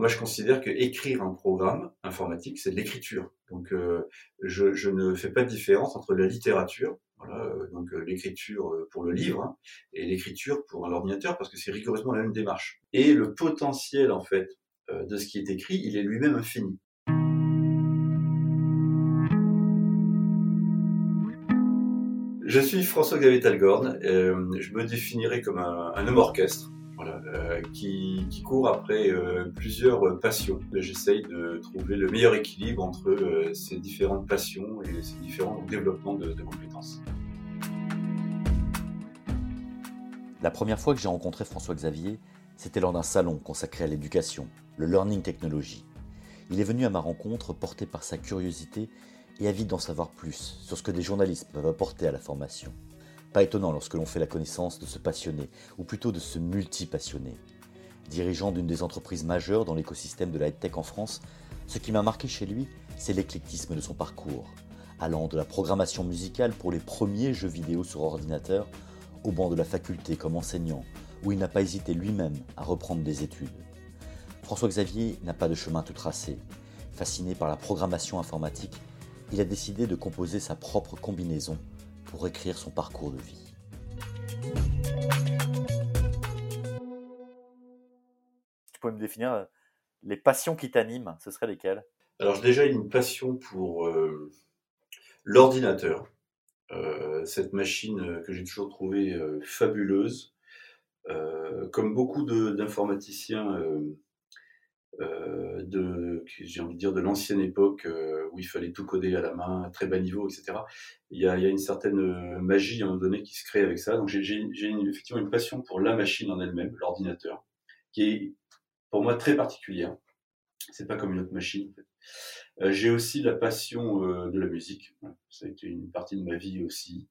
moi, je considère que écrire un programme informatique, c'est de l'écriture. Donc, euh, je, ne fais pas de différence entre la littérature, euh, donc euh, l'écriture pour le livre, hein, et l'écriture pour un ordinateur, parce que c'est rigoureusement la même démarche. Et le potentiel, en fait, de ce qui est écrit, il est lui-même infini. Je suis François-Xavier Talgorn. je me définirais comme un homme orchestre. Euh, qui, court après euh, plusieurs passions. J'essaye de trouver le meilleur équilibre entre euh, ces différentes passions et ces différents développements de, de compétences. La première fois que j'ai rencontré François Xavier, c'était lors d'un salon consacré à l'éducation, le Learning Technology. Il est venu à ma rencontre porté par sa curiosité et avide d'en savoir plus sur ce que des journalistes peuvent apporter à la formation. Pas étonnant lorsque l'on fait la connaissance de ce passionné, ou plutôt de ce multi-passionné. Dirigeant d'une des entreprises majeures dans l'écosystème de la tech en France, ce qui m'a marqué chez lui, c'est l'éclectisme de son parcours, allant de la programmation musicale pour les premiers jeux vidéo sur ordinateur, au banc de la faculté comme enseignant, où il n'a pas hésité lui-même à reprendre des études. François Xavier n'a pas de chemin tout tracé. Fasciné par la programmation informatique, il a décidé de composer sa propre combinaison pour écrire son parcours de vie. Tu pourrais me définir euh, les passions qui t'animent, ce seraient lesquelles? Alors j'ai déjà une passion pour euh, l'ordinateur, euh, cette machine que j'ai toujours trouvée fabuleuse. comme beaucoup d'informaticiens euh, de, j'ai envie de dire, de l'ancienne époque euh, où il fallait tout coder à la main, à très bas niveau, etc. Il y a, il y a une certaine euh, magie à un moment donné qui se crée avec ça. Donc j'ai, effectivement une passion pour la machine en elle-même, l'ordinateur, qui est pour moi très particulière. C'est pas comme une autre machine. Euh, j'ai aussi la passion de la musique. Ça a été une partie de ma vie aussi.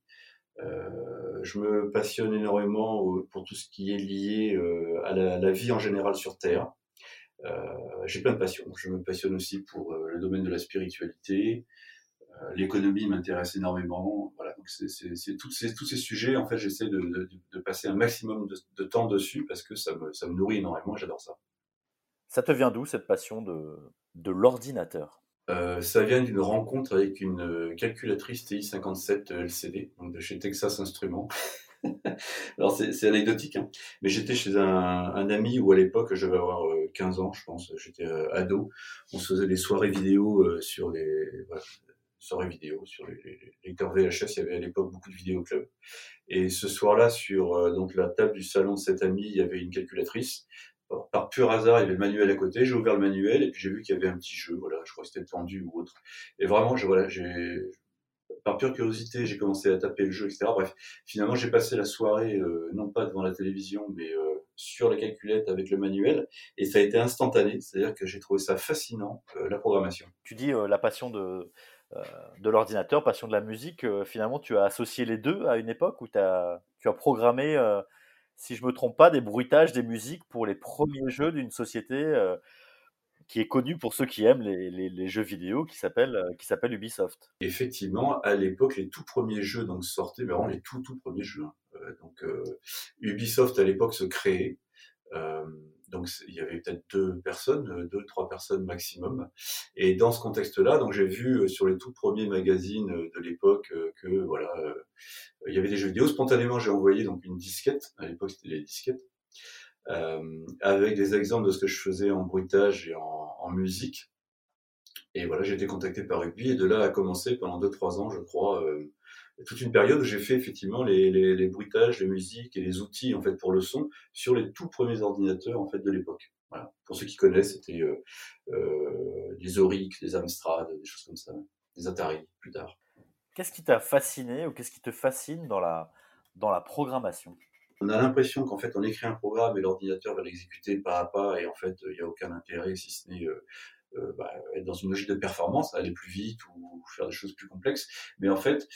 Euh, je me passionne énormément pour tout ce qui est lié à la, la, vie en général sur Terre. Euh, j'ai plein de passions. Je me passionne aussi pour euh, le domaine de la spiritualité. Euh, l'économie m'intéresse énormément. Voilà, donc c'est tous ces, tous ces sujets, en fait, j'essaie de, de, de, passer un maximum de, de, temps dessus parce que ça me, ça me nourrit énormément, j'adore ça. Ça te vient d'où cette passion de, de l'ordinateur? Euh, ça vient d'une rencontre avec une calculatrice TI-57 LCD, donc de chez Texas Instruments. Alors c'est anecdotique, hein. mais j'étais chez un, un, ami où à l'époque je devais avoir 15 euh, ans, je pense, j'étais euh, ado. On se faisait des soirées vidéo euh, sur les voilà, soirées vidéo sur les, les, lecteurs VHS. Il y avait à l'époque beaucoup de vidéoclubs. Et ce soir-là, sur donc la table du salon de cet ami, il y avait une calculatrice. par pur hasard, il y avait le manuel à côté. J'ai ouvert le manuel et puis j'ai vu qu'il y avait un petit jeu. Voilà, je crois que c'était tendu ou autre. Et vraiment, je, voilà, j'ai par pure curiosité, j'ai commencé à taper le jeu, etc. Bref, finalement, j'ai passé la soirée, euh, non pas devant la télévision, mais euh, sur la calculette avec le manuel, et ça a été instantané, c'est-à-dire que j'ai trouvé ça fascinant, euh, la programmation. Tu dis la passion de, de l'ordinateur, passion de la musique, finalement, tu as associé les deux à une époque où as, tu as programmé, si je me trompe pas, des bruitages, des musiques pour les premiers jeux d'une société qui est connu pour ceux qui aiment les, jeux vidéo, qui s'appelle euh, Ubisoft. Effectivement, à l'époque, les tout premiers jeux donc sortaient, vraiment les tout tout premiers jeux. Hein. Euh, donc euh, Ubisoft à l'époque se créait. Donc il y avait peut-être deux personnes, deux trois personnes maximum. Et dans ce contexte-là, donc j'ai vu sur les tout premiers magazines de l'époque que voilà, il y avait des jeux vidéo. Spontanément, j'ai envoyé donc une disquette. À l'époque, c'était les disquettes avec des exemples de ce que je faisais en bruitage et en, en musique. Et voilà, j'ai été contacté par Rugby et de là a commencé pendant 2-3 ans, je crois, euh, toute une période où j'ai fait effectivement les, les, bruitages, les musiques et les outils en fait pour le son sur les tout premiers ordinateurs en fait de l'époque. Voilà. Pour ceux qui connaissent, c'était des Oryx, des Amstrad, des choses comme ça, des Atari plus tard. Qu'est-ce qui t'a fasciné ou qu'est-ce qui te fascine dans la, dans la programmation? On a l'impression qu'en fait on écrit un programme et l'ordinateur va l'exécuter pas à pas et en fait il n'y a aucun intérêt si ce n'est euh, euh, bah, être dans une logique de performance, aller plus vite ou faire des choses plus complexes. Mais en fait,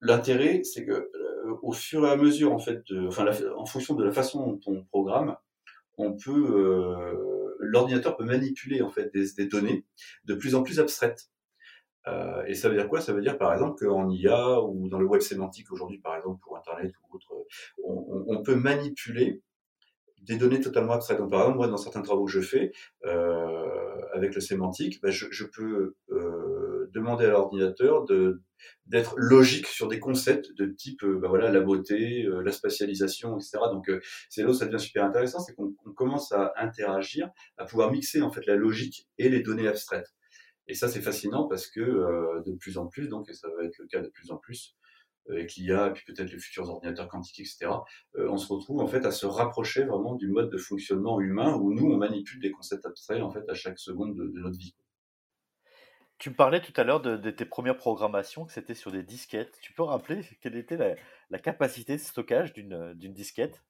l'intérêt c'est que euh, au fur et à mesure en fait, en fonction de la façon dont on programme, on peut l'ordinateur peut manipuler en fait des données de plus en plus abstraites. Euh, et ça veut dire quoi? Ça veut dire par exemple qu'en IA ou dans le web sémantique aujourd'hui, par exemple pour Internet ou autre, on, peut manipuler des données totalement abstraites. Donc, par exemple, moi, dans certains travaux que je fais, euh, avec le sémantique, bah, je, peux demander à l'ordinateur de d'être logique sur des concepts de type bah, voilà la beauté, la spatialisation, etc. Donc c'est là où ça devient super intéressant, c'est qu'on commence à interagir, à pouvoir mixer en fait la logique et les données abstraites. Et ça c'est fascinant parce que de plus en plus, donc et ça va être le cas de plus en plus, avec l'IA, et puis peut-être les futurs ordinateurs quantiques, etc., euh, on se retrouve en fait à se rapprocher vraiment du mode de fonctionnement humain où nous, on manipule des concepts abstraits en fait à chaque seconde de, notre vie. Tu me parlais tout à l'heure de, tes premières programmations, que c'était sur des disquettes. Tu peux rappeler quelle était la, la capacité de stockage d'une disquette?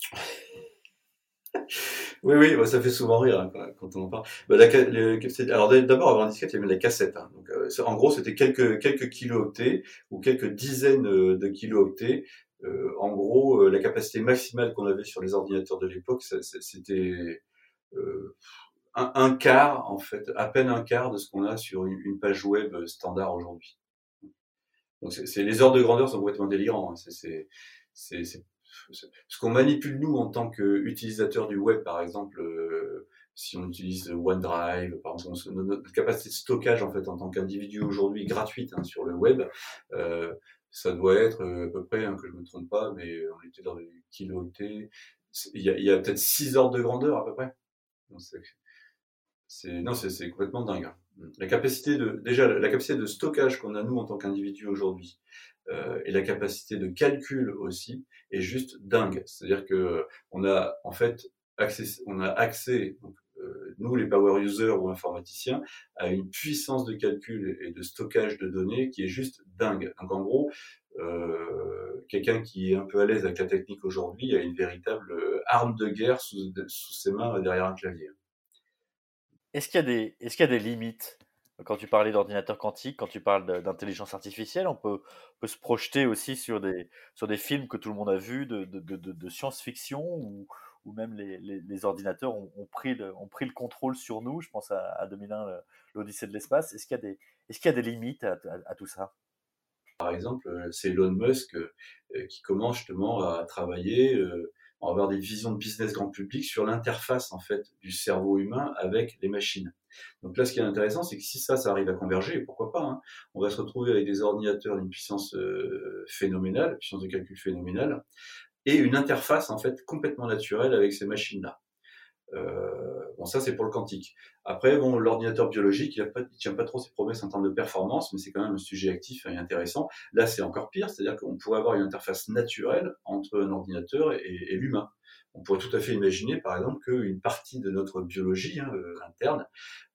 oui, oui, bah, ça fait souvent rire hein, quand on en parle. Bah, alors d'abord, avoir un disquette, il y avait la cassette. Hein. Donc, euh, en gros, c'était quelques, quelques kilooctets ou quelques dizaines euh, de kilooctets. Euh, en gros, la capacité maximale qu'on avait sur les ordinateurs de l'époque, c'était un, quart, en fait, à peine un quart de ce qu'on a sur une, page web standard aujourd'hui. Donc, c'est les ordres de grandeur sont complètement délirants. Hein. C'est ce qu'on manipule nous en tant qu'utilisateurs du web, par exemple, euh, si on utilise OneDrive, par exemple, notre capacité de stockage en fait en tant qu'individu aujourd'hui gratuite hein, sur le web, euh, ça doit être euh, à peu près, hein, que je me trompe pas, mais on était dans des kilooctets. Il y a, y a peut-être 6 ordres de grandeur à peu près. C'est non, c'est complètement dingue. Hein. La capacité de déjà la capacité de stockage qu'on a nous en tant qu'individu aujourd'hui, euh, et la capacité de calcul aussi est juste dingue. C'est-à-dire que on a en fait accès, on a accès euh, nous les power users ou informaticiens à une puissance de calcul et de stockage de données qui est juste dingue. Donc en gros, euh, quelqu'un qui est un peu à l'aise avec la technique aujourd'hui a une véritable arme de guerre sous, sous ses mains derrière un clavier. Est-ce qu'il y a des, limites? Quand tu parlais d'ordinateur quantique, quand tu parles d'intelligence artificielle, on peut, se projeter aussi sur des, films que tout le monde a vus de, science-fiction où, même les, ordinateurs ont, pris le, contrôle sur nous. Je pense à, à 2001, l'Odyssée de l'espace. Est-ce qu'il y, a des, limites à, à, tout ça? Par exemple, euh, c'est Elon Musk euh, qui commence justement à travailler. On va avoir des visions de business grand public sur l'interface en fait du cerveau humain avec les machines. Donc là, ce qui est intéressant, c'est que si ça, ça arrive à converger, pourquoi pas, hein, on va se retrouver avec des ordinateurs d'une puissance euh, phénoménale, puissance de calcul phénoménale, et une interface en fait complètement naturelle avec ces machines-là. Euh, bon, ça c'est pour le quantique. Après, bon, l'ordinateur biologique, il ne tient pas trop ses promesses en termes de performance, mais c'est quand même un sujet actif et intéressant. Là, c'est encore pire, c'est-à-dire qu'on pourrait avoir une interface naturelle entre un ordinateur et, l'humain on pourrait tout à fait imaginer, par exemple, qu'une partie de notre biologie hein, euh, interne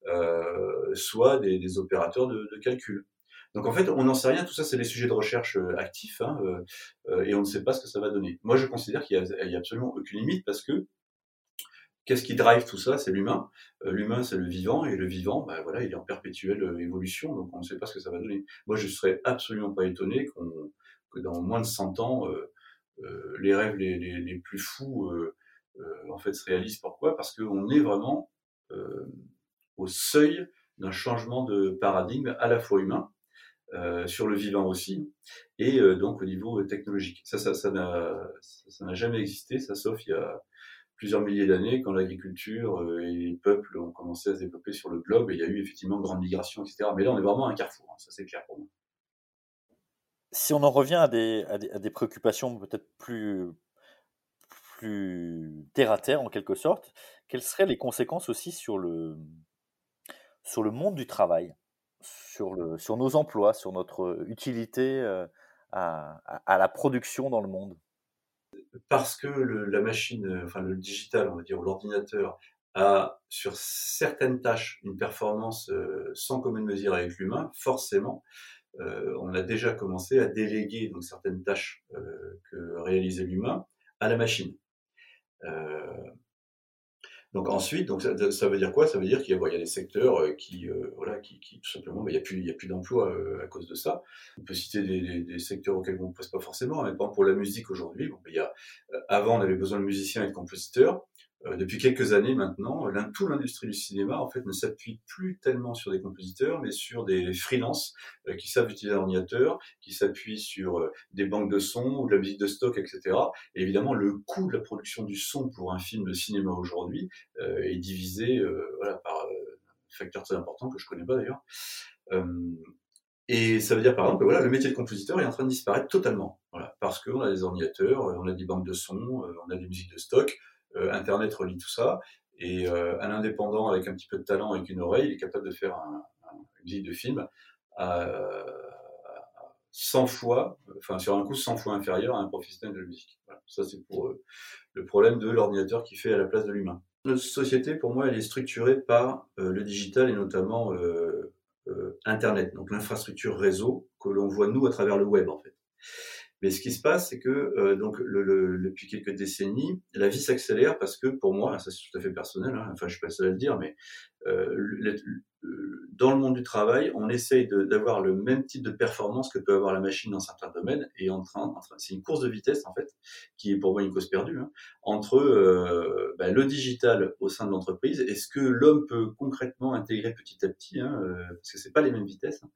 euh, soit des, opérateurs de, calcul. Donc en fait, on n'en sait rien. Tout ça, c'est des sujets de recherche euh, actifs, hein, et on ne sait pas ce que ça va donner. Moi, je considère qu'il n'y a, absolument aucune limite parce que qu'est-ce qui drive tout ça? C'est l'humain. l'humain, c'est le vivant, et le vivant, bah, voilà, il est en perpétuelle évolution, donc on ne sait pas ce que ça va donner. Moi, je serais absolument pas étonné que dans moins de 100 ans, euh, les rêves les, les, les plus fous euh, euh, en fait se réalisent. Pourquoi? Parce qu'on est vraiment au seuil d'un changement de paradigme à la fois humain, euh, sur le vivant aussi, et euh, donc au niveau technologique. Ça, ça, ça n'a, ça jamais existé, ça sauf il y a plusieurs milliers d'années, quand l'agriculture et les peuples ont commencé à se développer sur le globe, et il y a eu effectivement une grande migration, etc. Mais là, on est vraiment à un carrefour, hein, ça c'est clair pour moi si on en revient à des, préoccupations peut-être plus, plus terre à terre en quelque sorte, quelles seraient les conséquences aussi sur le, sur le monde du travail, sur, nos emplois, sur notre utilité euh, à, la production dans le monde? Parce que le, la machine, enfin le digital, on va dire, l'ordinateur, a sur certaines tâches une performance euh, sans commune mesure avec l'humain, forcément, euh, on a déjà commencé à déléguer donc certaines tâches euh, que réalisait l'humain à la machine. Euh, donc ensuite, donc ça, veut dire quoi? Ça veut dire qu'il y, a des secteurs qui, voilà, qui, tout simplement, il n'y a plus, il y a plus d'emploi à cause de ça. On peut citer des, secteurs auxquels on ne pense pas forcément. Mais pour la musique aujourd'hui, bon, il y a, avant on avait besoin de musiciens et de compositeurs. Euh, depuis quelques années maintenant, toute l'industrie du cinéma en fait ne s'appuie plus tellement sur des compositeurs, mais sur des freelances euh, qui savent utiliser un ordinateur, qui s'appuient sur euh, des banques de sons ou de la musique de stock, etc. Et évidemment, le coût de la production du son pour un film de cinéma aujourd'hui est divisé par facteur très important que je connais pas d'ailleurs. et ça veut dire par exemple que voilà, le métier de compositeur est en train de disparaître totalement, parce qu'on a des ordinateurs, on a des banques de sons, on a des musiques de stock, Internet relie tout ça, et un indépendant avec un petit peu de talent, avec une oreille, il est capable de faire un, une musique de film à, 100 fois, enfin sur un coût 100 fois inférieur à un professionnel de musique. Ça, c'est pour euh, le problème de l'ordinateur qui fait à la place de l'humain. Notre société, pour moi, elle est structurée par euh, le digital et notamment euh, Internet, donc l'infrastructure réseau que l'on voit nous à travers le web en fait. Mais ce qui se passe, c'est que euh, donc le, depuis quelques décennies, la vie s'accélère parce que pour moi, ça c'est tout à fait personnel, hein, enfin je suis pas seul à le dire, mais euh, dans le monde du travail, on essaye d'avoir le même type de performance que peut avoir la machine dans certains domaines, et en train, c'est une course de vitesse en fait, qui est pour moi une cause perdue, hein, entre euh, bah, le digital au sein de l'entreprise et ce que l'homme peut concrètement intégrer petit à petit, hein, euh, parce que c'est pas les mêmes vitesses, hein,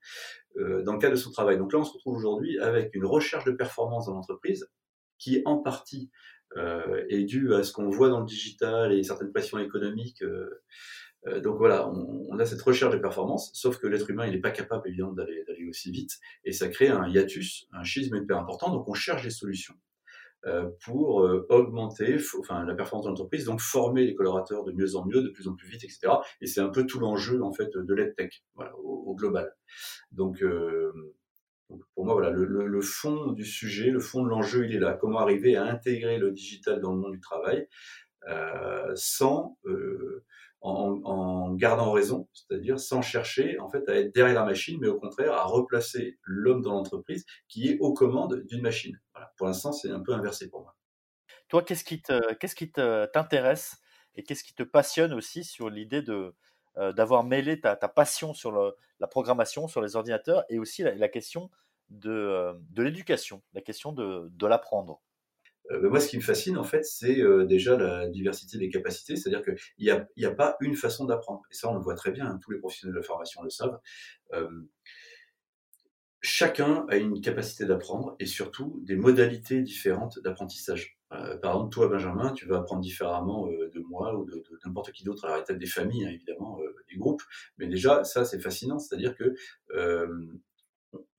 dans le cadre de son travail. Donc là, on se retrouve aujourd'hui avec une recherche de performance dans l'entreprise qui en partie euh, est due à ce qu'on voit dans le digital et certaines pressions économiques. Euh, euh, donc voilà, on, a cette recherche de performance, sauf que l'être humain, il n'est pas capable évidemment d'aller aussi vite, et ça crée un hiatus, un schisme hyper important. Donc on cherche des solutions euh, pour euh, augmenter enfin, la performance de l'entreprise, donc former les collaborateurs de mieux en mieux, de plus en plus vite, etc. Et c'est un peu tout l'enjeu en fait de l'EdTech, voilà, au, global. Donc, donc, pour moi, voilà, le, le, fond du sujet, le fond de l'enjeu, il est là. Comment arriver à intégrer le digital dans le monde du travail sans en, gardant raison, c'est-à-dire sans chercher en fait à être derrière la machine, mais au contraire à replacer l'homme dans l'entreprise qui est aux commandes d'une machine. Pour l'instant, c'est un peu inversé pour moi. Toi, qu'est-ce qui t'intéresse et qu'est-ce qui te passionne aussi sur l'idée de euh, d'avoir mêlé ta, passion sur la programmation, sur les ordinateurs et aussi la, question de, euh, de l'éducation, la question de, de l'apprendre? Ben moi, ce qui me fascine, en fait, c'est euh, déjà la diversité des capacités, c'est-à-dire qu'il n'y a, a pas une façon d'apprendre. Et ça, on le voit très bien, hein, tous les professionnels de la formation le savent. Euh, chacun a une capacité d'apprendre et surtout des modalités différentes d'apprentissage. Euh, par exemple, toi, Benjamin, tu vas apprendre différemment euh, de moi ou de, n'importe qui d'autre à la tête des familles, hein, évidemment, euh, des groupes. Mais déjà, ça, c'est fascinant, c'est-à-dire que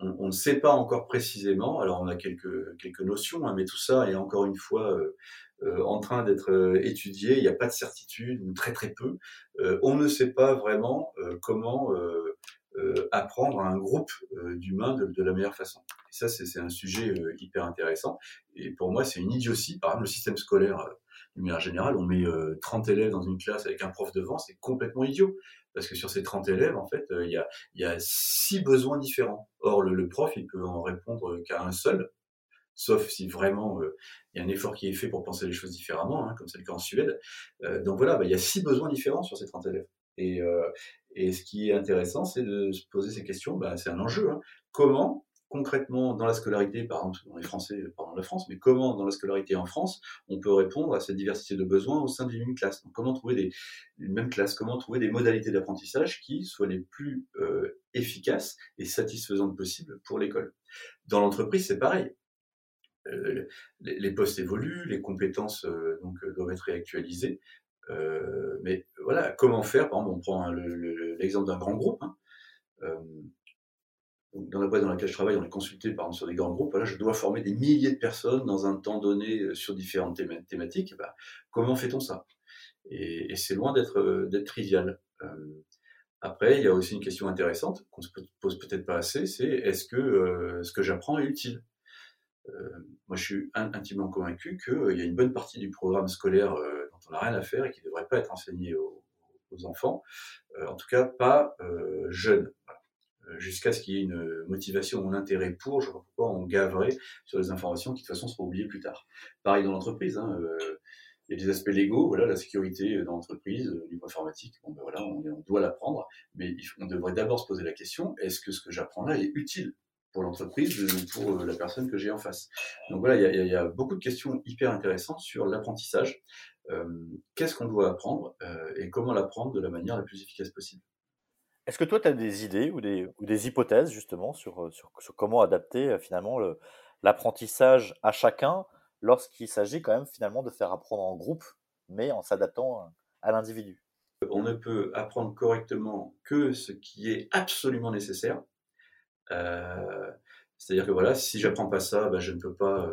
on, ne sait pas encore précisément. Alors on a quelques quelques notions, hein, mais tout ça est encore une fois euh, euh, en train d'être euh, étudié. Il n'y a pas de certitude ou très très peu. on ne sait pas vraiment comment apprendre à un groupe d'humains de, la meilleure façon. Et ça c'est un sujet hyper intéressant. Et pour moi c'est une idiotie. Par exemple le système scolaire de manière générale, on met 30 élèves dans une classe avec un prof devant, c'est complètement idiot parce que sur ces 30 élèves, en fait, euh, il y, a, y, six besoins différents. Or, le, prof, il peut en répondre qu'à un seul, sauf si vraiment euh, il y a un effort qui est fait pour penser les choses différemment, hein, comme c'est le cas en Suède. Euh, donc voilà, bah, il y a six besoins différents sur ces 30 élèves. Et, et ce qui est intéressant, c'est de se poser ces questions, bah, c'est un enjeu. Hein. Comment concrètement dans la scolarité, par exemple, on est français, pardon, la France, mais comment dans la scolarité en France, on peut répondre à cette diversité de besoins au sein d'une classe? Comment trouver des, une même classe? Comment trouver des modalités d'apprentissage qui soient les plus euh, efficaces et satisfaisantes possibles pour l'école? Dans l'entreprise, c'est pareil. Euh, les, postes évoluent, les compétences euh, doivent être réactualisées. mais voilà, comment faire? Par exemple, on prend l'exemple d'un grand groupe. Hein, dans la boîte dans laquelle je travaille, on est consulté par exemple sur des grands groupes. Voilà, je dois former des milliers de personnes dans un temps donné euh, sur différentes thématiques. Bah, comment fait-on ça? Et, c'est loin d'être euh, trivial. Euh, après, il y a aussi une question intéressante qu'on se pose peut-être pas assez, c'est est-ce que ce que j'apprends est utile? Moi, je suis intimement convaincu qu'il y a une bonne partie du programme scolaire dont on n'a rien à faire et qui ne devrait pas être enseigné aux, enfants, en tout cas pas jeunes. Euh, jusqu'à ce qu'il y ait une motivation ou un intérêt pour, je ne vois pas pourquoi on gaverait sur des informations qui de toute façon seront oubliées plus tard. Pareil dans l'entreprise, hein, euh, il y a des aspects légaux, voilà, la sécurité dans l'entreprise, au niveau informatique, bon, ben voilà, on, on doit l'apprendre, mais on devrait d'abord se poser la question, est-ce que ce que j'apprends là est utile pour l'entreprise ou pour euh, la personne que j'ai en face? Donc voilà, il y, a, il y, a, beaucoup de questions hyper intéressantes sur l'apprentissage. Euh, Qu'est-ce qu'on doit apprendre euh, et comment l'apprendre de la manière la plus efficace possible? Est-ce que toi, tu as des idées ou des, ou des hypothèses justement sur, sur, comment adapter euh, finalement l'apprentissage à chacun lorsqu'il s'agit quand même finalement de faire apprendre en groupe, mais en s'adaptant à l'individu? On, ne peut apprendre correctement que ce qui est absolument nécessaire. Euh, c'est-à-dire que voilà, si j'apprends pas ça, ben, je ne peux pas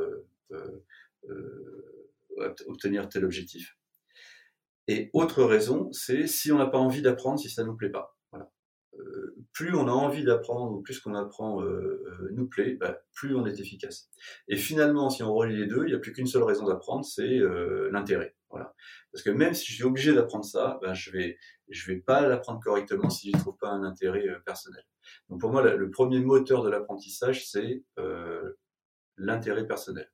obtenir tel objectif. Et autre raison, c'est si on n'a pas envie d'apprendre, si ça ne nous plaît pas. Euh, plus on a envie d'apprendre plus qu'on apprend euh, euh, nous plaît, bah, plus on est efficace. Et finalement, si on relie les deux, il n'y a plus qu'une seule raison d'apprendre, c'est l'intérêt. Voilà. Parce que même si je suis obligé d'apprendre ça, bah, je vais je vais pas l'apprendre correctement si je ne trouve pas un intérêt personnel. Donc pour moi, le premier moteur de l'apprentissage, c'est l'intérêt personnel.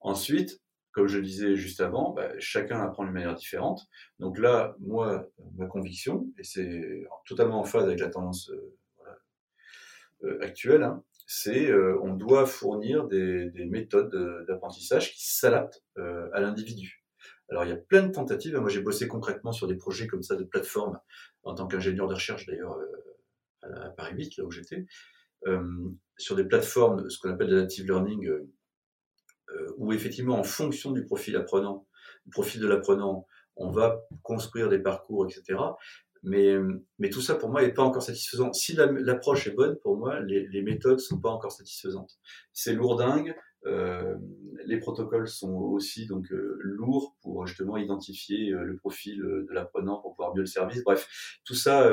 Ensuite, comme je le disais juste avant, bah, chacun apprend d'une manière différente. Donc là, moi, ma conviction, et c'est totalement en phase avec la tendance euh, euh, actuelle, hein, c'est euh, on doit fournir des, méthodes d'apprentissage qui s'adaptent à l'individu. Alors il y a plein de tentatives. Moi, j'ai bossé concrètement sur des projets comme ça de plateforme en tant qu'ingénieur de recherche d'ailleurs à, Paris 8, là où j'étais, sur des plateformes, ce qu'on appelle de l'active learning euh, où effectivement, en fonction du profil apprenant, du profil de l'apprenant, on va construire des parcours, etc. Mais, mais tout ça, pour moi, n'est pas encore satisfaisant. Si l'approche est bonne, pour moi, les, les méthodes sont pas encore satisfaisantes. C'est lourdingue. Euh, les protocoles sont aussi donc euh, lourds pour justement identifier euh, le profil de l'apprenant pour pouvoir mieux le service. Bref, tout ça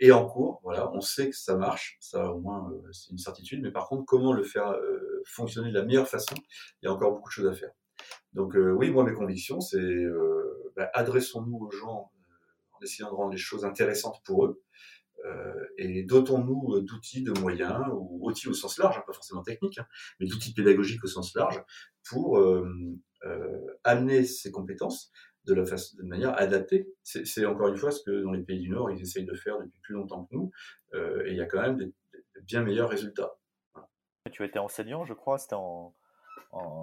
est en cours. Voilà, on sait que ça marche, ça au moins c'est une certitude. Mais par contre, comment le faire fonctionner de la meilleure façon, il y a encore beaucoup de choses à faire. Donc euh, oui, moi mes convictions, c'est euh, bah, adressons-nous aux gens euh, en essayant de rendre les choses intéressantes pour eux, et dotons-nous d'outils, de moyens, ou outils au sens large, hein, pas forcément techniques, hein, mais d'outils pédagogiques au sens large, pour amener ces compétences de, la façon, de manière adaptée. C'est encore une fois ce que dans les pays du Nord, ils essayent de faire depuis plus longtemps que nous, et il y a quand même des bien meilleurs résultats. Tu étais enseignant, je crois, c'était en,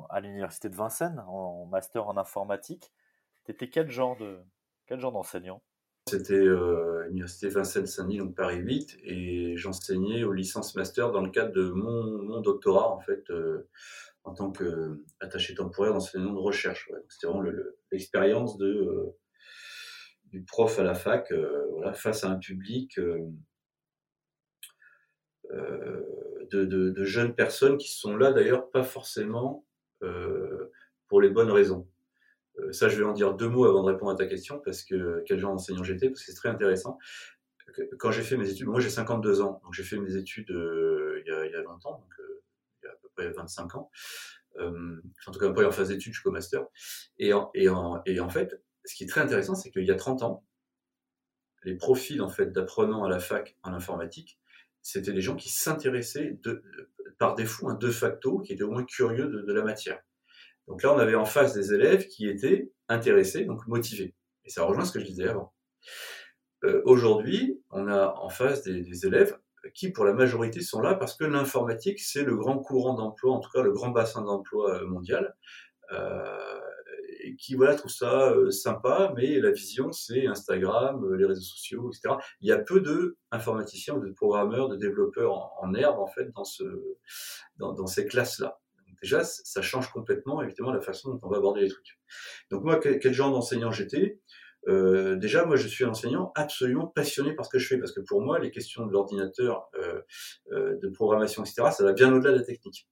à l'université de Vincennes, en master en informatique. Tu étais quel genre de d'enseignant? C'était euh, l'université Vincennes-Saint-Denis, donc Paris 8, et j'enseignais aux licences master dans le cadre de mon, mon doctorat, en fait, euh, en tant qu'attaché temporaire d'enseignement de recherche. C'était vraiment l'expérience de euh, du prof à la fac, face à un public de, jeunes personnes qui sont là d'ailleurs pas forcément euh, pour les bonnes raisons. Euh, ça, je vais en dire deux mots avant de répondre à ta question, parce que quel genre d'enseignant j'étais, parce que c'est très intéressant. Quand j'ai fait mes études, moi j'ai 52 ans, donc j'ai fait mes études euh, il, y a, il, y a, longtemps, donc il y a à peu près 25 ans. en tout cas, pas en phase d'études jusqu'au master. Et en, et, en, et en fait, ce qui est très intéressant, c'est qu'il y a 30 ans, les profils en fait d'apprenants à la fac en informatique c'était des gens qui s'intéressaient de, par défaut, un de facto, qui étaient au moins curieux de, la matière. Donc là, on avait en face des élèves qui étaient intéressés, donc motivés. Et ça rejoint ce que je disais avant. Euh, aujourd'hui, on a en face des, élèves qui, pour la majorité, sont là parce que l'informatique, c'est le grand courant d'emploi, en tout cas le grand bassin d'emploi euh, mondial. Euh, qui voilà trouve ça euh, sympa, mais la vision c'est Instagram, euh, les réseaux sociaux, etc. Il y a peu de informaticiens, de programmeurs, de développeurs en, herbe en fait dans ce dans, ces classes-là. Déjà, ça change complètement évidemment la façon dont on va aborder les trucs. Donc moi, quel, genre d'enseignant j'étais? Euh, déjà, moi, je suis un enseignant absolument passionné par ce que je fais, parce que pour moi, les questions de l'ordinateur, euh, euh, de programmation, etc., ça va bien au-delà de la technique.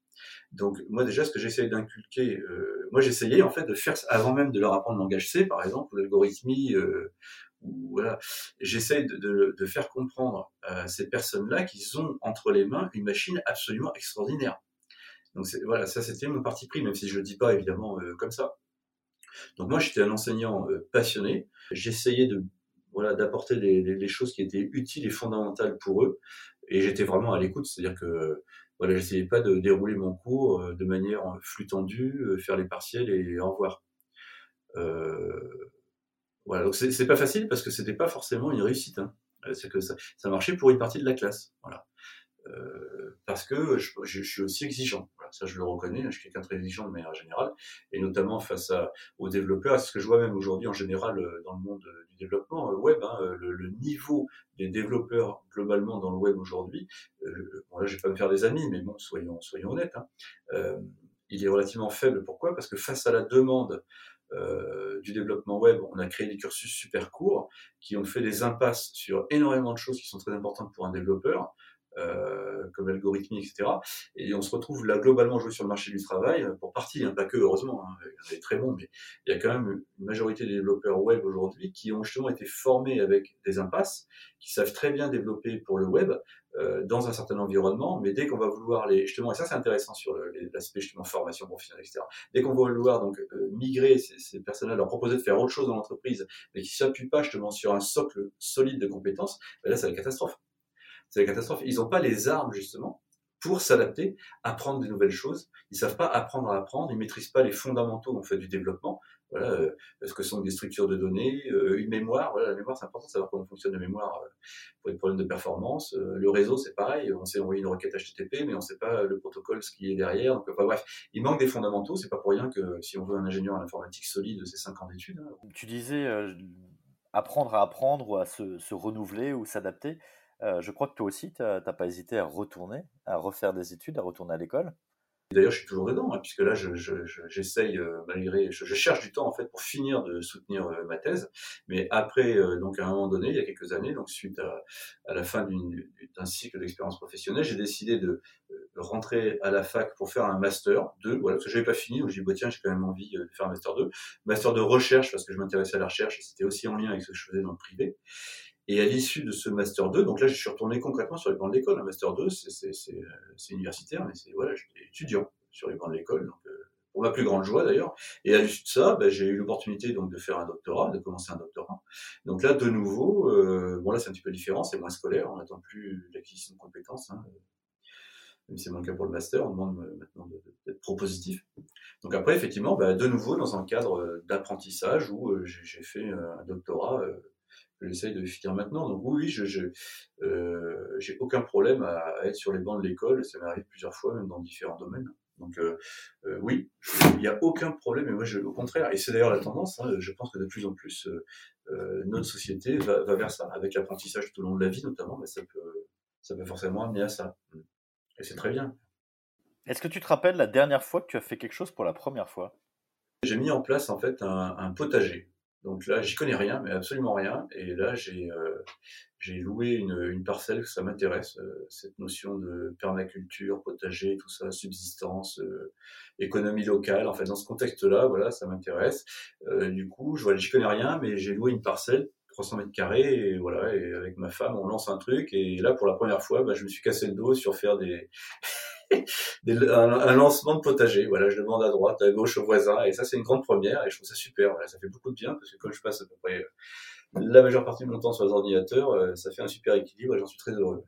Donc moi déjà, ce que j'essayais d'inculquer, euh, moi j'essayais en fait de faire avant même de leur apprendre le langage C, par exemple, ou l'algorithmie, euh, voilà, j'essaye de, de, de, faire comprendre à ces personnes-là qu'ils ont entre les mains une machine absolument extraordinaire. Donc voilà, ça c'était mon parti pris, même si je le dis pas évidemment euh, comme ça. Donc moi j'étais un enseignant euh, passionné, j'essayais de voilà d'apporter des, choses qui étaient utiles et fondamentales pour eux, et j'étais vraiment à l'écoute, c'est-à-dire que voilà, j'essayais pas de dérouler mon cours euh, de manière flux tendue, euh, faire les partiels et au revoir. Euh, voilà, donc c'est pas facile parce que c'était pas forcément une réussite. Hein. C'est que ça, marchait pour une partie de la classe. Voilà. Euh, parce que je, suis aussi exigeant. Ça, je le reconnais. Je suis quelqu'un très exigeant de manière générale, et notamment face aux développeurs. Ce que je vois même aujourd'hui en général euh, dans le monde euh, du développement web, hein, le, niveau des développeurs globalement dans le web aujourd'hui. Euh, bon là, je vais pas me faire des amis, mais bon, soyons soyons honnêtes. Hein, il est relativement faible. Pourquoi? Parce que face à la demande du développement web, on a créé des cursus super courts qui ont fait des impasses sur énormément de choses qui sont très importantes pour un développeur. Euh, comme l'algorithmie, etc. Et on se retrouve là globalement jouer sur le marché du travail, pour partie, hein, pas que heureusement, hein, il y a très bons, mais il y a quand même une majorité des développeurs web aujourd'hui qui ont justement été formés avec des impasses, qui savent très bien développer pour le web euh, dans un certain environnement, mais dès qu'on va vouloir les justement, et ça c'est intéressant sur l'aspect justement formation professionnelle, etc. Dès qu'on va vouloir donc euh, migrer ces, ces personnes-là, leur proposer de faire autre chose dans l'entreprise, mais qui s'appuient pas justement sur un socle solide de compétences, ben là c'est la catastrophe c'est la catastrophe. Ils n'ont pas les armes, justement, pour s'adapter, apprendre de nouvelles choses. Ils savent pas apprendre à apprendre, ils maîtrisent pas les fondamentaux en fait du développement. Voilà, euh, ce que sont des structures de données, euh, une mémoire. Voilà, la mémoire, c'est important de savoir comment fonctionne la mémoire euh, pour les problèmes de performance. Le réseau, c'est pareil. On sait envoyer une requête HTTP, mais on sait pas le protocole, ce qui est derrière. Donc, enfin, bref, il manque des fondamentaux. C'est pas pour rien que si on veut un ingénieur en informatique solide, c'est 5 ans d'études. Hein. Tu disais apprendre à apprendre ou à se renouveler ou s'adapter. Euh, je crois que toi aussi, tu n'as pas hésité à retourner, à refaire des études, à retourner à l'école. D'ailleurs, je suis toujours dedans, hein, puisque là, j'essaye, je, euh, malgré, je, cherche du temps en fait pour finir de soutenir euh, ma thèse. Mais après, donc à un moment donné, il y a quelques années, donc suite à, la fin d'un cycle d'expérience professionnelle, j'ai décidé de, rentrer à la fac pour faire un master 2. Voilà, parce que j'avais pas fini, donc j'ai dit bah, tiens, j'ai quand même envie de faire un master 2, master de recherche parce que je m'intéressais à la recherche et c'était aussi en lien avec ce que je faisais dans le privé. Et à l'issue de ce Master 2, donc là, je suis retourné concrètement sur les bancs de l'école. Un Master 2, c'est universitaire, mais c'est voilà, j'étais étudiant sur les bancs de l'école, donc euh, pour ma plus grande joie d'ailleurs. Et à l'issue de ça, bah, j'ai eu l'opportunité donc de faire un doctorat, de commencer un doctorat. Donc là, de nouveau, euh, bon là, c'est un petit peu différent, c'est moins scolaire, on n'attend plus l'acquisition de compétences. Hein, même si c'est moins le cas pour le master, on demande maintenant d'être propositif. Donc après, effectivement, bah, de nouveau dans un cadre d'apprentissage où euh, j'ai fait un doctorat j'essaye de finir maintenant. Donc oui, je j'ai euh, aucun problème à, être sur les bancs de l'école. Ça m'arrive plusieurs fois, même dans différents domaines. Donc euh, euh, oui, il n'y a aucun problème. Et moi, je, au contraire, et c'est d'ailleurs la tendance. Hein, je pense que de plus en plus, euh, notre société va, va, vers ça, avec l'apprentissage tout au long de la vie, notamment. Mais ça peut, ça peut forcément amener à ça. Et c'est très bien. Est-ce que tu te rappelles la dernière fois que tu as fait quelque chose pour la première fois? J'ai mis en place en fait un, un potager. Donc là, j'y connais rien, mais absolument rien. Et là, j'ai euh, loué une, une parcelle, ça m'intéresse, euh, cette notion de permaculture, potager, tout ça, subsistance, euh, économie locale. En fait, dans ce contexte-là, voilà, ça m'intéresse. du coup, je vois, j'y connais rien, mais j'ai loué une parcelle 300 mètres carrés et voilà et avec ma femme on lance un truc et là pour la première fois bah, je me suis cassé le dos sur faire des un, lancement de potager. Voilà, je demande à droite, à gauche, aux voisins, et ça c'est une grande première, et je trouve ça super. ça fait beaucoup de bien parce que comme je passe à peu près euh, la majeure partie de mon temps sur les ordinateurs, euh, ça fait un super équilibre et j'en suis très heureux.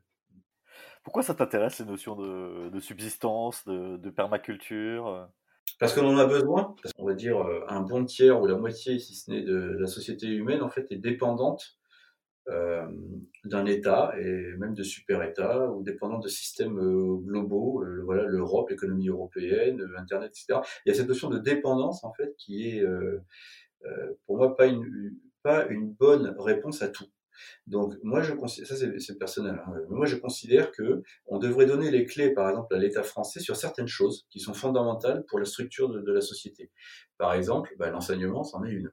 Pourquoi ça t'intéresse ces notions de, subsistance, de, permaculture parce qu'on en a besoin, parce qu'on va dire euh, un bon tiers ou la moitié, si ce n'est de la société humaine, en fait, est dépendante euh, d'un État et même de super-États ou dépendant de systèmes euh, globaux, voilà l'Europe, l'économie européenne, Internet, etc. Il y a cette notion de dépendance en fait qui est pour moi pas une pas une bonne réponse à tout. Donc moi je considère, ça c'est personnel, hein, moi je considère que on devrait donner les clés par exemple à l'État français sur certaines choses qui sont fondamentales pour la structure de, la société. Par exemple, bah, l'enseignement c'en est une,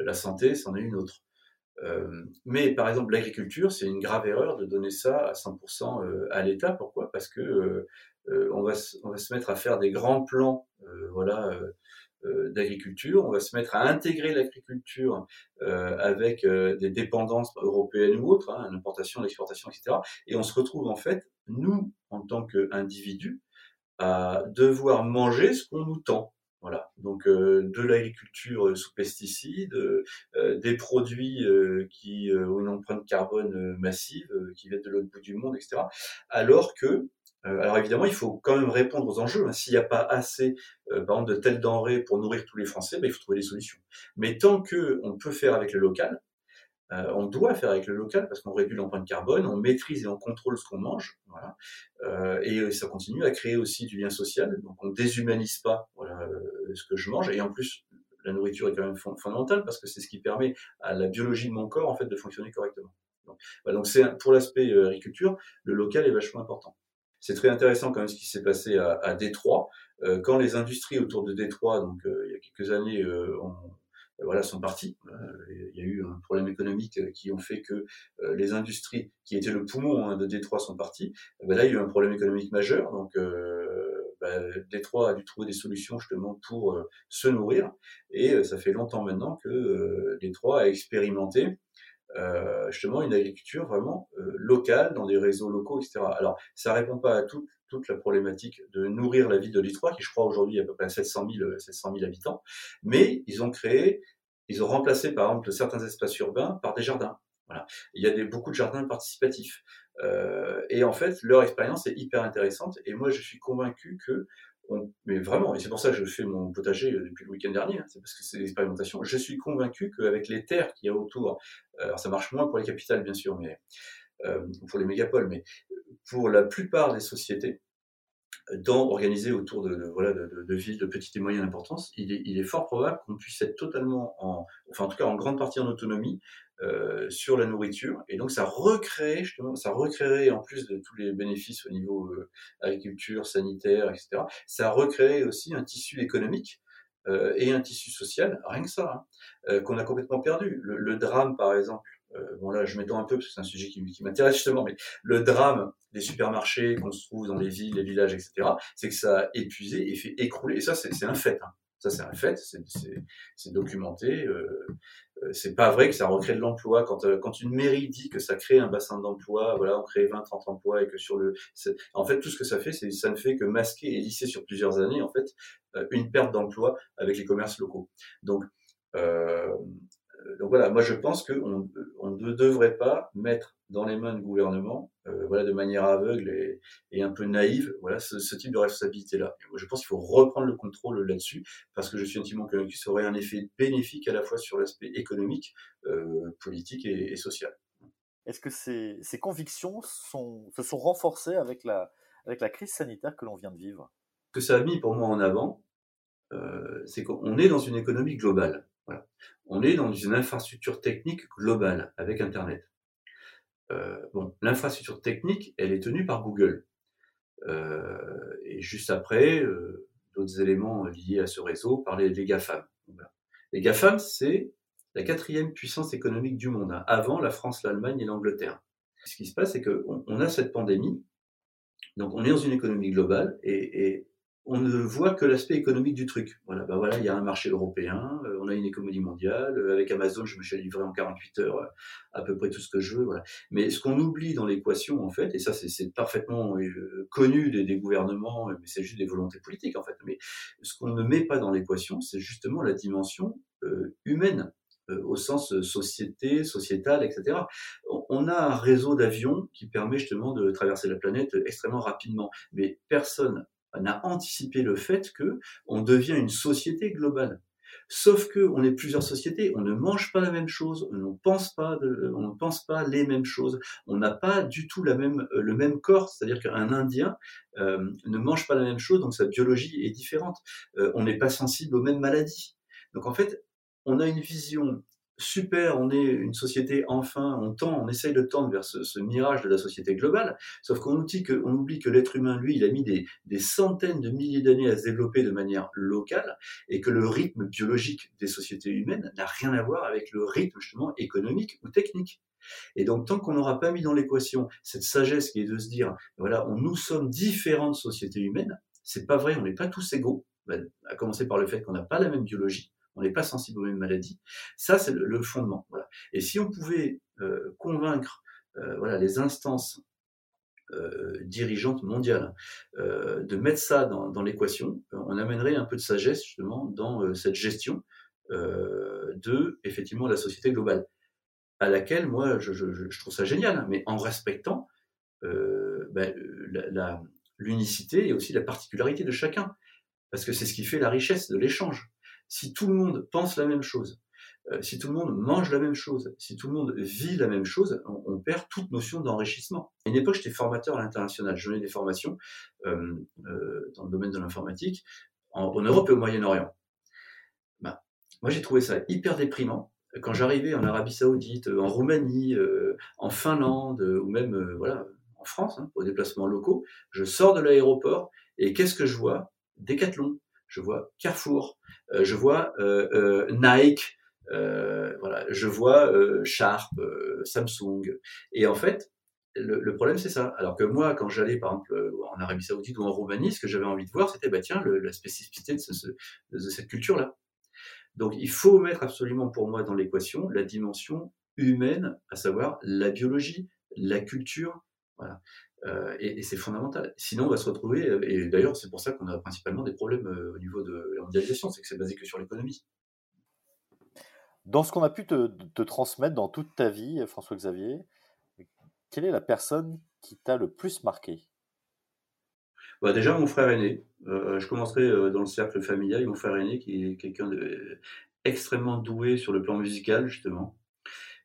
la santé c'en est une autre. Euh, mais par exemple, l'agriculture, c'est une grave erreur de donner ça à 100% euh, à l'État. Pourquoi? Parce que euh, on, va, on va se mettre à faire des grands plans voilà, d'agriculture, on va se mettre à intégrer l'agriculture avec des dépendances européennes ou autres, hein, l'importation, l'exportation, etc. Et on se retrouve en fait, nous, en tant qu'individus, à devoir manger ce qu'on nous tend. Voilà, donc euh, de l'agriculture euh, sous pesticides, euh, des produits qui ont une empreinte carbone massive, qui viennent de l'autre bout du monde, etc. Alors que, alors évidemment, il faut quand même répondre aux enjeux. Hein. S'il n'y a pas assez, par exemple, de telles denrées pour nourrir tous les Français, ben, il faut trouver des solutions. Mais tant que on peut faire avec le local, euh, on doit faire avec le local parce qu'on réduit l'empreinte carbone, on maîtrise et on contrôle ce qu'on mange. Euh, et ça continue à créer aussi du lien social. Donc on déshumanise pas euh, ce que je mange. Et en plus, la nourriture est quand même fondamentale parce que c'est ce qui permet à la biologie de mon corps en fait de fonctionner correctement. Donc, donc c'est pour l'aspect agriculture, le local est vachement important. C'est très intéressant quand même ce qui s'est passé à, à Détroit, quand les industries autour de Détroit, donc il y a quelques années, ont, voilà, sont partis. il y a eu un problème économique qui ont fait que les industries qui étaient le poumon hein, de Détroit sont parties. Ben là, il y a eu un problème économique majeur. Donc, ben, Détroit a dû trouver des solutions justement pour se nourrir. Et ça fait longtemps maintenant que Détroit a expérimenté euh, justement une agriculture vraiment euh, locale, dans des réseaux locaux, etc. Alors, ça répond pas à toute la problématique de nourrir la ville de Détroit, qui je crois aujourd'hui à peu près 700 000, 700 000 habitants, mais ils ont créé, ils ont remplacé par exemple certains espaces urbains par des jardins. Voilà. Il y a des, beaucoup de jardins participatifs. Euh, et en fait, leur expérience est hyper intéressante. Et moi, je suis convaincu que mais vraiment, et c'est pour ça que je fais mon potager euh, depuis le week-end dernier, hein, c'est parce que c'est l'expérimentation. Je suis convaincu qu'avec les terres qu'il y a autour, euh, alors ça marche moins pour les capitales bien sûr, mais euh, pour les mégapoles, mais pour la plupart des sociétés, dans, organisées autour de, voilà, de, villes de petite et moyenne importance, il est, il est fort probable qu'on puisse être totalement en, enfin en tout cas en grande partie en autonomie euh, sur la nourriture. Et donc ça recrée, justement, ça recréerait, en plus de tous les bénéfices au niveau euh, agriculture, sanitaire, etc., ça recréerait aussi un tissu économique euh, et un tissu social, rien que ça, hein, qu'on a complètement perdu. Le, drame, par exemple, bon là je m'étends un peu parce que c'est un sujet qui, qui m'intéresse justement, mais le drame des supermarchés qu'on se trouve dans les villes, les villages, etc., c'est que ça a épuisé et fait écrouler, et ça c'est un fait, hein. ça c'est un fait, c'est documenté. Euh, euh, c'est pas vrai que ça recrée de l'emploi. Quand, euh, quand une mairie dit que ça crée un bassin d'emploi, voilà, on crée 20, 30 emplois et que sur le, en fait, tout ce que ça fait, c'est, ça ne fait que masquer et lisser sur plusieurs années, en fait, euh, une perte d'emploi avec les commerces locaux. Donc, euh, donc voilà, moi je pense qu'on on ne devrait pas mettre dans les mains du gouvernement, euh, voilà, de manière aveugle et, et un peu naïve, voilà, ce, ce type de responsabilité-là. Je pense qu'il faut reprendre le contrôle là-dessus, parce que je suis intimement convaincu que ça aurait un effet bénéfique à la fois sur l'aspect économique, euh, politique et, et, social. Est-ce que ces, ces convictions sont, se sont renforcées avec la, avec la crise sanitaire que l'on vient de vivre? Ce que ça a mis pour moi en avant, euh, c'est qu'on est dans une économie globale. Voilà. On est dans une infrastructure technique globale avec Internet. Euh, bon, l'infrastructure technique, elle est tenue par Google. Euh, et juste après, euh, d'autres éléments liés à ce réseau par les, GAFAM. Les GAFAM, c'est la quatrième puissance économique du monde, hein, avant la France, l'Allemagne et l'Angleterre. Ce qui se passe, c'est qu'on on a cette pandémie, donc on est dans une économie globale, et, et on ne voit que l'aspect économique du truc. Voilà, bah voilà, il y a un marché européen, euh, on a une économie mondiale. Euh, avec Amazon, je me suis livré en 48 heures euh, à peu près tout ce que je veux. Mais ce qu'on oublie dans l'équation, en fait, et ça c'est parfaitement connu des, gouvernements, mais c'est juste des volontés politiques, en fait. Mais ce qu'on ne met pas dans l'équation, c'est justement la dimension humaine au sens société, sociétal, etc. On a un réseau d'avions qui permet justement de traverser la planète extrêmement rapidement, mais personne n'a anticipé le fait que on devient une société globale. Sauf que on est plusieurs sociétés, on ne mange pas la même chose, on ne pense pas, on les mêmes choses, on n'a pas du tout euh, le même corps, c'est-à-dire qu'un Indien euh, ne mange pas la même chose, donc sa biologie est différente. Euh, on n'est pas sensible aux mêmes maladies. Donc en fait, on a une vision super, on est une société enfin, on tend, on essaye de tendre vers ce, mirage de la société globale, sauf qu'on oublie que, on que l'être humain, lui, il a mis des, des centaines de milliers d'années à se développer de manière locale, et que le rythme biologique des sociétés humaines n'a rien à voir avec le rythme justement économique ou technique. Et donc, tant qu'on n'aura pas mis dans l'équation cette sagesse qui est de se dire, voilà, nous sommes différentes sociétés humaines, c'est pas vrai, on n'est pas tous égaux, ben, à commencer par le fait qu'on n'a pas la même biologie, on n'est pas sensible aux mêmes maladies. Ça, c'est le, fondement. Et si on pouvait euh, convaincre euh, voilà, les instances euh, dirigeantes mondiales de mettre ça dans, l'équation, on amènerait un peu de sagesse justement dans cette gestion de effectivement la société globale, à laquelle moi je, trouve ça génial, hein, mais en respectant ben, l'unicité et aussi la particularité de chacun, parce que c'est ce qui fait la richesse de l'échange si tout le monde pense la même chose, euh, si tout le monde mange la même chose, si tout le monde vit la même chose, on, perd toute notion d'enrichissement. À une époque, j'étais formateur à l'international. Je donnais des formations euh, euh, dans le domaine de l'informatique en, Europe et au Moyen-Orient. Ben, moi, j'ai trouvé ça hyper déprimant. Quand j'arrivais en Arabie Saoudite, en Roumanie, en Finlande, ou même voilà, en France, hein, pour des déplacements locaux, je sors de l'aéroport et qu'est-ce que je vois? Decathlon, je vois Carrefour, je vois Nike, voilà, je vois Sharp, Samsung. Et en fait, le, problème, c'est ça. Alors que moi, quand j'allais, par exemple, en Arabie Saoudite ou en Roumanie, ce que j'avais envie de voir, c'était, bah, tiens, la spécificité de, de cette culture-là. Donc, il faut mettre absolument pour moi dans l'équation la dimension humaine, à savoir la biologie, la culture. Voilà. Euh, et, c'est fondamental. Sinon, on va se retrouver, euh, et d'ailleurs, c'est pour ça qu'on a principalement des problèmes euh, au niveau de la mondialisation, c'est que c'est basé que sur l'économie. Dans ce qu'on a pu te, transmettre dans toute ta vie, François-Xavier, quelle est la personne qui t'a le plus marqué? Bah Déjà, mon frère aîné. je commencerai dans le cercle familial. Mon frère aîné, qui est quelqu'un d'extrêmement doué sur le plan musical, justement.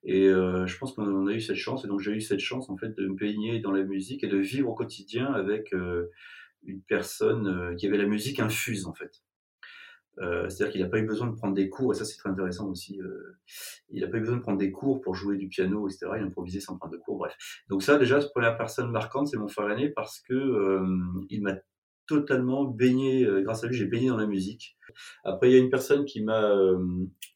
Et euh, je pense qu'on a eu cette chance, et donc j'ai eu cette chance en fait de me baigner dans la musique et de vivre au quotidien avec euh, une personne euh, qui avait la musique infuse en fait. C'est-à-dire qu'il n'a pas eu besoin de prendre des cours, et ça c'est très intéressant aussi. il n'a pas eu besoin de prendre des cours pour jouer du piano, etc. Il improvisait sans prendre de cours, bref. Donc ça déjà, cette première personne marquante, c'est mon frère aîné parce que il m'a totalement baigné, grâce à lui, j'ai baigné dans la musique. Après, il y a une personne qui m'a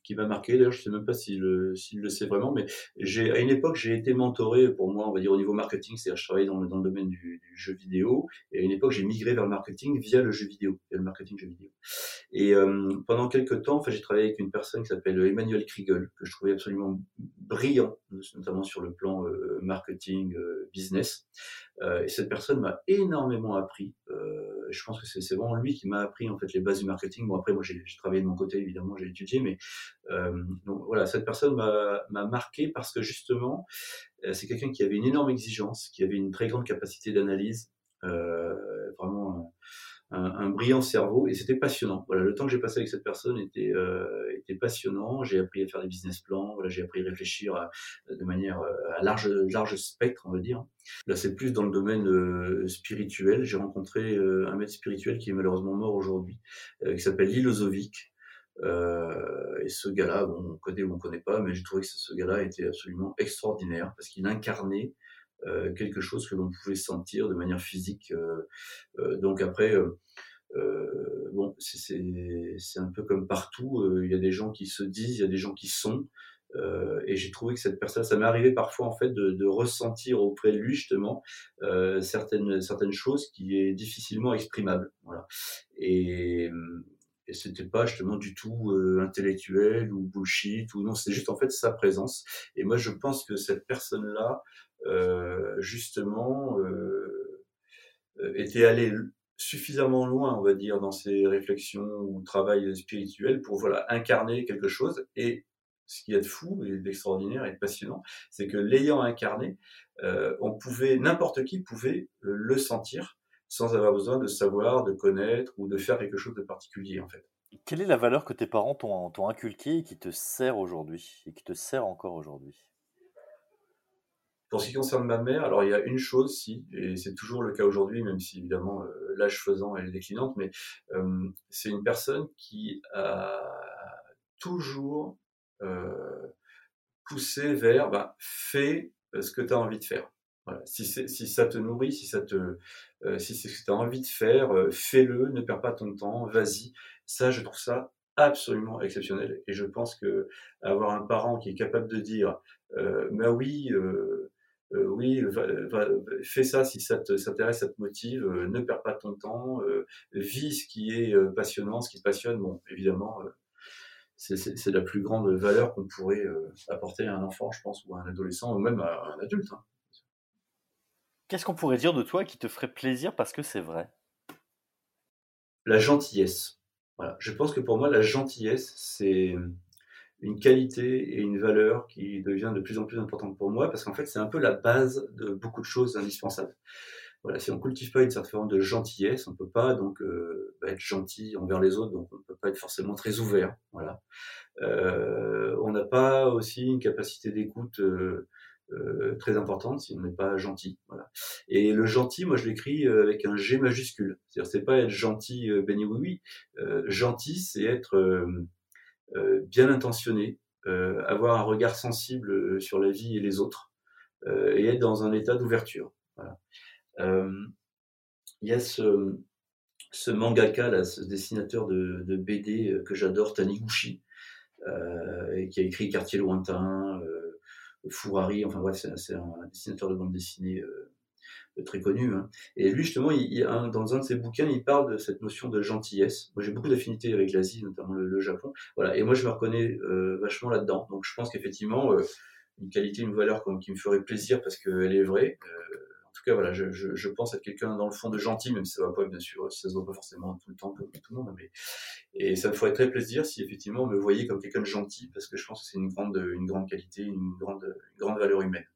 qui m'a marqué. D'ailleurs, je sais même pas s'il le, le sait vraiment, mais j'ai à une époque j'ai été mentoré pour moi, on va dire au niveau marketing, c'est-à-dire je travaillais dans le, dans le domaine du, du, jeu vidéo, et à une époque j'ai migré vers le marketing via le jeu vidéo, via le marketing jeu vidéo. Et euh, pendant quelques temps, enfin, j'ai travaillé avec une personne qui s'appelle Emmanuel Kriegel, que je trouvais absolument brillant, notamment sur le plan euh, marketing, euh, business. Euh, et cette personne m'a énormément appris. je pense que c'est vraiment lui qui m'a appris en fait les bases du marketing. Bon après, moi j'ai travaillé de mon côté évidemment, j'ai étudié, mais euh, donc voilà, cette personne m'a marqué parce que justement, euh, c'est quelqu'un qui avait une énorme exigence, qui avait une très grande capacité d'analyse, euh, vraiment un, brillant cerveau et c'était passionnant. Voilà, le temps que j'ai passé avec cette personne était, passionnant. J'ai appris à faire des business plans. Voilà, j'ai appris à réfléchir de manière à large, large spectre, on va dire. Là, c'est plus dans le domaine spirituel. J'ai rencontré un maître spirituel qui est malheureusement mort aujourd'hui, qui s'appelle Lilozovic, euh, et ce gars-là, bon, on connaît ou on connaît pas, mais j'ai trouvé que ce gars-là était absolument extraordinaire parce qu'il incarnait euh, quelque chose que l'on pouvait sentir de manière physique. Euh, donc après, bon, c'est un peu comme partout. Il y a des gens qui se disent, il y a des gens qui sont. et j'ai trouvé que cette personne, ça m'est arrivé parfois en fait de, ressentir auprès de lui justement certaines certaines choses qui est difficilement exprimable. Voilà. Et et c'était pas justement du tout euh, intellectuel ou bullshit ou non, c'est juste en fait sa présence. Et moi, je pense que cette personne-là, euh, justement, euh, était allée suffisamment loin, on va dire, dans ses réflexions ou travail spirituel pour voilà incarner quelque chose. Et ce qui est de fou et d'extraordinaire et de passionnant, c'est que l'ayant incarné, on pouvait, n'importe qui pouvait le sentir sans avoir besoin de savoir, de connaître ou de faire quelque chose de particulier en fait. Quelle est la valeur que tes parents t'ont inculquée et qui te sert aujourd'hui et qui te sert encore aujourd'hui? Pour ce qui concerne ma mère, alors il y a une chose, si, et c'est toujours le cas aujourd'hui, même si évidemment euh, l'âge faisant elle est déclinante, mais euh, c'est une personne qui a toujours euh, poussé vers bah, fais ce que tu as envie de faire. Si, ça te nourrit, si, ça te, euh, si c'est ce que tu as envie de faire, euh, fais-le, ne perds pas ton temps, vas-y. Ça, je trouve ça absolument exceptionnel. Et je pense que avoir un parent qui est capable de dire, euh, mais oui, euh, oui, fais ça si ça t'intéresse, ça te motive, ne perds pas ton temps, vis ce qui est passionnant, ce qui te passionne. Bon, évidemment, c'est la plus grande valeur qu'on pourrait apporter à un enfant, je pense, ou à un adolescent, ou même à un adulte. Hein. Qu'est-ce qu'on pourrait dire de toi qui te ferait plaisir parce que c'est vrai? La gentillesse. Voilà. Je pense que pour moi, la gentillesse, c'est une qualité et une valeur qui devient de plus en plus importante pour moi parce qu'en fait, c'est un peu la base de beaucoup de choses indispensables. Voilà, si on cultive pas une certaine forme de gentillesse, on peut pas donc euh, bah, être gentil envers les autres, donc on peut pas être forcément très ouvert. Voilà, euh, on n'a pas aussi une capacité d'écoute euh, très importante si on n'est pas gentil. Et le gentil, moi je l'écris euh, avec un G majuscule. C'est-à-dire c'est pas être gentil euh, béni oui oui. Euh, gentil, c'est être bien intentionné, avoir un regard sensible sur la vie et les autres, et être dans un état d'ouverture. Il y a ce, mangaka, ce dessinateur de, BD que j'adore, Taniguchi, qui a écrit Quartier lointain, Fourari, enfin bref, c'est un dessinateur de bande dessinée très connu. Hein. Et lui, justement, il, dans un de ses bouquins, il parle de cette notion de gentillesse. Moi, j'ai beaucoup d'affinités avec l'Asie, notamment le, Japon. Voilà. Et moi, je me reconnais euh, vachement là-dedans. Donc, je pense qu'effectivement, euh, une qualité, une valeur qui me ferait plaisir parce qu'elle est vraie. Euh, cas, voilà, je, je, pense être quelqu'un dans le fond de gentil, même si ça va pas, bien sûr, ça se voit pas forcément tout le temps comme tout le monde. Mais... Et ça me ferait très plaisir si effectivement on me voyait comme quelqu'un de gentil, parce que je pense que c'est une grande, une grande qualité, une grande, une grande valeur humaine.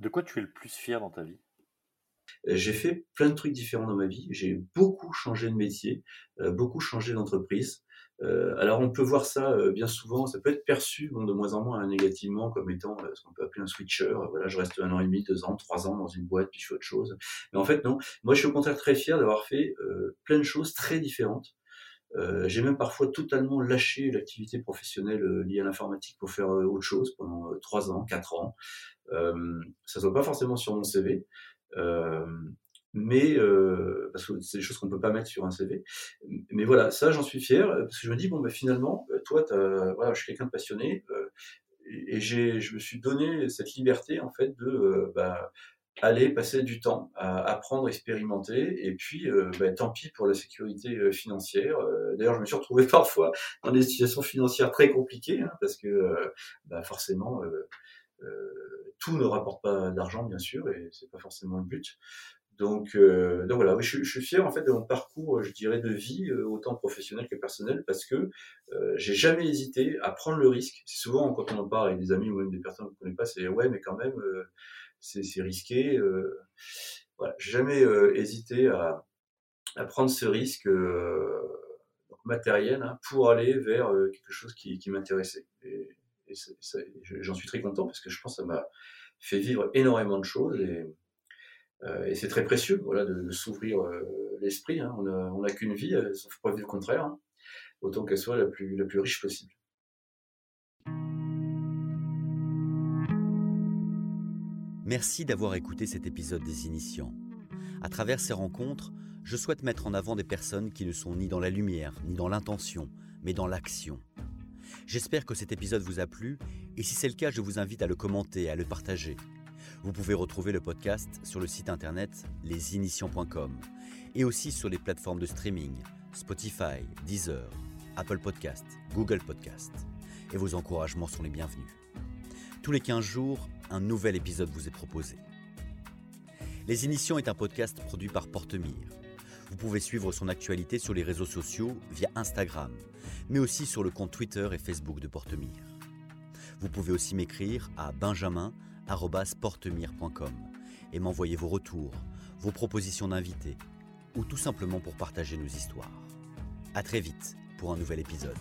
De quoi tu es le plus fier dans ta vie? Euh, j'ai fait plein de trucs différents dans ma vie. J'ai beaucoup changé de métier, euh, beaucoup changé d'entreprise. Euh, alors on peut voir ça bien souvent, ça peut être perçu bon, de moins en moins hein, négativement comme étant ce qu'on peut appeler un switcher. Voilà, je reste un an et demi, deux ans, trois ans dans une boîte, puis je fais autre chose. Mais en fait non, moi je suis au contraire très fier d'avoir fait plein de choses très différentes. j'ai même parfois totalement lâché l'activité professionnelle liée à l'informatique pour faire autre chose pendant trois ans, quatre ans. Euh, ça se voit pas forcément sur mon CV, euh, mais euh, parce que c'est des choses qu'on peut pas mettre sur un CV. Mais voilà, ça j'en suis fier parce que je me dis bon bah finalement, toi, voilà, je suis quelqu'un de passionné et j'ai, je me suis donné cette liberté en fait de bah, aller passer du temps à apprendre, expérimenter, et puis bah, tant pis pour la sécurité financière. D'ailleurs, je me suis retrouvé parfois dans des situations financières très compliquées, hein, parce que bah, forcément, tout ne rapporte pas d'argent, bien sûr, et c'est pas forcément le but. Donc, euh, donc voilà, je, je, suis fier en fait de mon parcours, je dirais, de vie, euh, autant professionnel que personnel, parce que euh, j'ai jamais hésité à prendre le risque. C'est souvent quand on en parle avec des amis ou même des personnes qu'on ne connaît pas, c'est ouais, mais quand même, euh, c'est risqué. Euh, voilà, j'ai jamais hésité à, à, prendre ce risque matériel hein, pour aller vers quelque chose qui, qui m'intéressait. Et, j'en suis très content parce que je pense que ça m'a fait vivre énormément de choses et, euh, et c'est très précieux voilà, de, s'ouvrir euh, l'esprit. Hein. On n'a qu'une vie, euh, sauf preuve du contraire, hein. autant qu'elle soit la plus, la plus riche possible. Merci d'avoir écouté cet épisode des Initiants. À travers ces rencontres, je souhaite mettre en avant des personnes qui ne sont ni dans la lumière, ni dans l'intention, mais dans l'action. J'espère que cet épisode vous a plu et si c'est le cas, je vous invite à le commenter à le partager. Vous pouvez retrouver le podcast sur le site internet lesinitiants.com et aussi sur les plateformes de streaming Spotify, Deezer, Apple Podcast, Google Podcast. Et vos encouragements sont les bienvenus. Tous les 15 jours, un nouvel épisode vous est proposé. Les Initiants est un podcast produit par Portemire. Vous pouvez suivre son actualité sur les réseaux sociaux via Instagram, mais aussi sur le compte Twitter et Facebook de Portemire. Vous pouvez aussi m'écrire à benjamin.portemire.com et m'envoyer vos retours, vos propositions d'invités ou tout simplement pour partager nos histoires. A très vite pour un nouvel épisode.